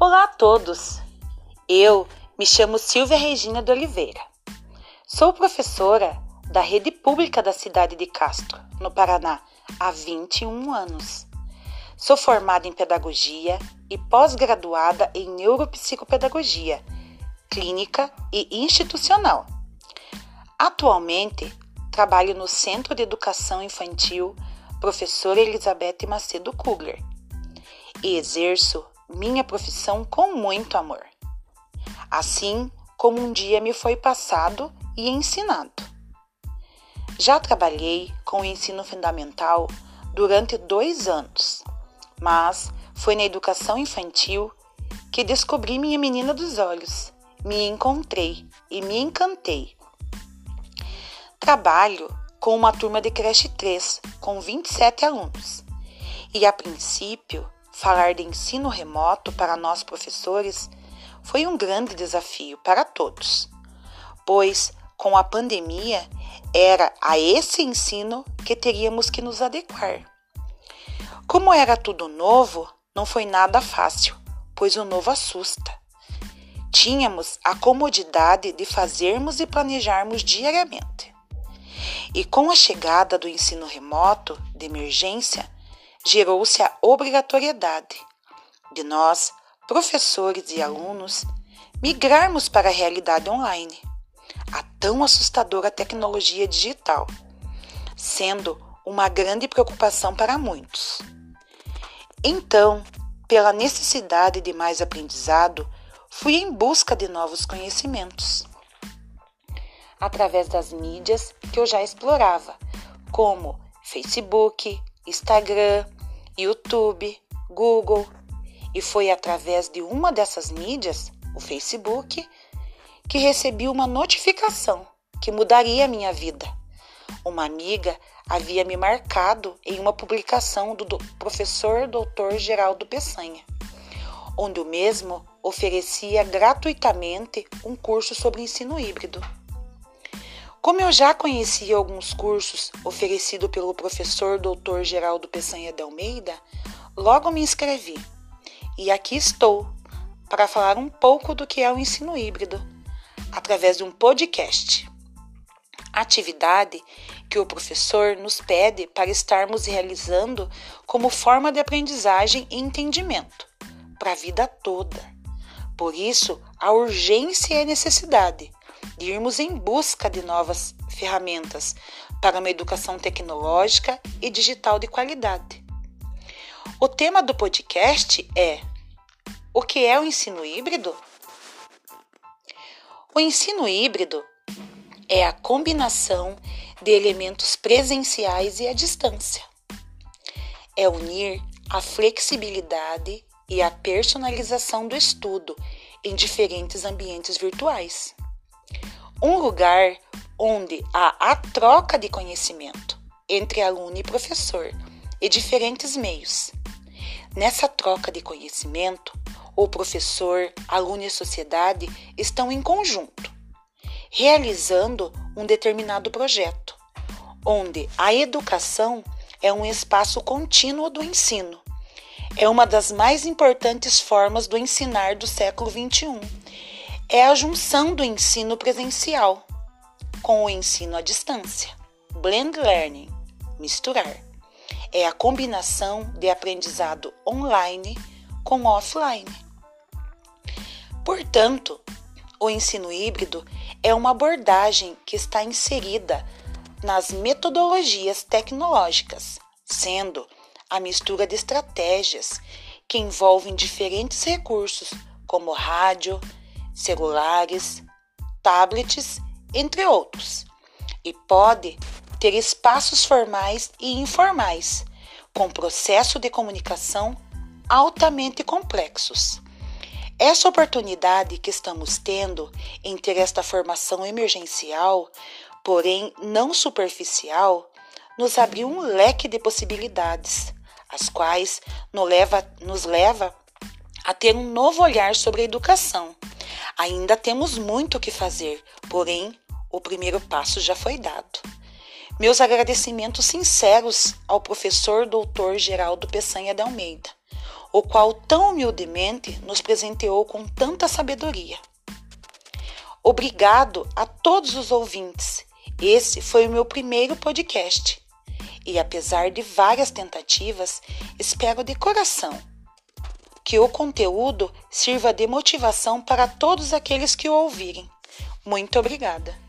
Olá a todos! Eu me chamo Silvia Regina de Oliveira. Sou professora da rede pública da cidade de Castro, no Paraná, há 21 anos. Sou formada em pedagogia e pós-graduada em neuropsicopedagogia, clínica e institucional. Atualmente, trabalho no Centro de Educação Infantil Professora Elizabeth Macedo Kugler e exerço minha profissão com muito amor. Assim como um dia me foi passado e ensinado. Já trabalhei com o ensino fundamental durante dois anos, mas foi na educação infantil que descobri minha menina dos olhos, me encontrei e me encantei. Trabalho com uma turma de creche 3, com 27 alunos, e a princípio falar de ensino remoto para nós professores foi um grande desafio para todos, pois com a pandemia era a esse ensino que teríamos que nos adequar. Como era tudo novo, não foi nada fácil, pois o novo assusta. Tínhamos a comodidade de fazermos e planejarmos diariamente. E com a chegada do ensino remoto de emergência, gerou-se a obrigatoriedade de nós, professores e alunos, migrarmos para a realidade online, a tão assustadora tecnologia digital, sendo uma grande preocupação para muitos. Então, pela necessidade de mais aprendizado, fui em busca de novos conhecimentos. Através das mídias que eu já explorava, como Facebook, Instagram, YouTube, Google, e foi através de uma dessas mídias, o Facebook, que recebi uma notificação que mudaria a minha vida. Uma amiga havia me marcado em uma publicação do professor Dr. Geraldo Peçanha, onde o mesmo oferecia gratuitamente um curso sobre ensino híbrido. Como eu já conhecia alguns cursos oferecidos pelo professor Dr. Geraldo Peçanha de Almeida, logo me inscrevi. E aqui estou para falar um pouco do que é o ensino híbrido, através de um podcast. Atividade que o professor nos pede para estarmos realizando como forma de aprendizagem e entendimento para a vida toda. Por isso, a urgência e a necessidade de irmos em busca de novas ferramentas para uma educação tecnológica e digital de qualidade. O tema do podcast é: O que é o ensino híbrido? O ensino híbrido é a combinação de elementos presenciais e à distância. É unir a flexibilidade e a personalização do estudo em diferentes ambientes virtuais um lugar onde há a troca de conhecimento entre aluno e professor e diferentes meios. Nessa troca de conhecimento, o professor, aluno e sociedade estão em conjunto, realizando um determinado projeto, onde a educação é um espaço contínuo do ensino. É uma das mais importantes formas do ensinar do século XXI é a junção do ensino presencial com o ensino à distância. Blend Learning misturar. É a combinação de aprendizado online com offline. Portanto, o ensino híbrido é uma abordagem que está inserida nas metodologias tecnológicas, sendo a mistura de estratégias que envolvem diferentes recursos, como rádio, celulares, tablets, entre outros, e pode ter espaços formais e informais, com processo de comunicação altamente complexos. Essa oportunidade que estamos tendo em ter esta formação emergencial, porém não superficial, nos abriu um leque de possibilidades, as quais nos leva, nos leva a ter um novo olhar sobre a educação Ainda temos muito o que fazer, porém, o primeiro passo já foi dado. Meus agradecimentos sinceros ao professor Dr. Geraldo Peçanha de Almeida, o qual tão humildemente nos presenteou com tanta sabedoria. Obrigado a todos os ouvintes. Esse foi o meu primeiro podcast. E apesar de várias tentativas, espero de coração que o conteúdo sirva de motivação para todos aqueles que o ouvirem. Muito obrigada!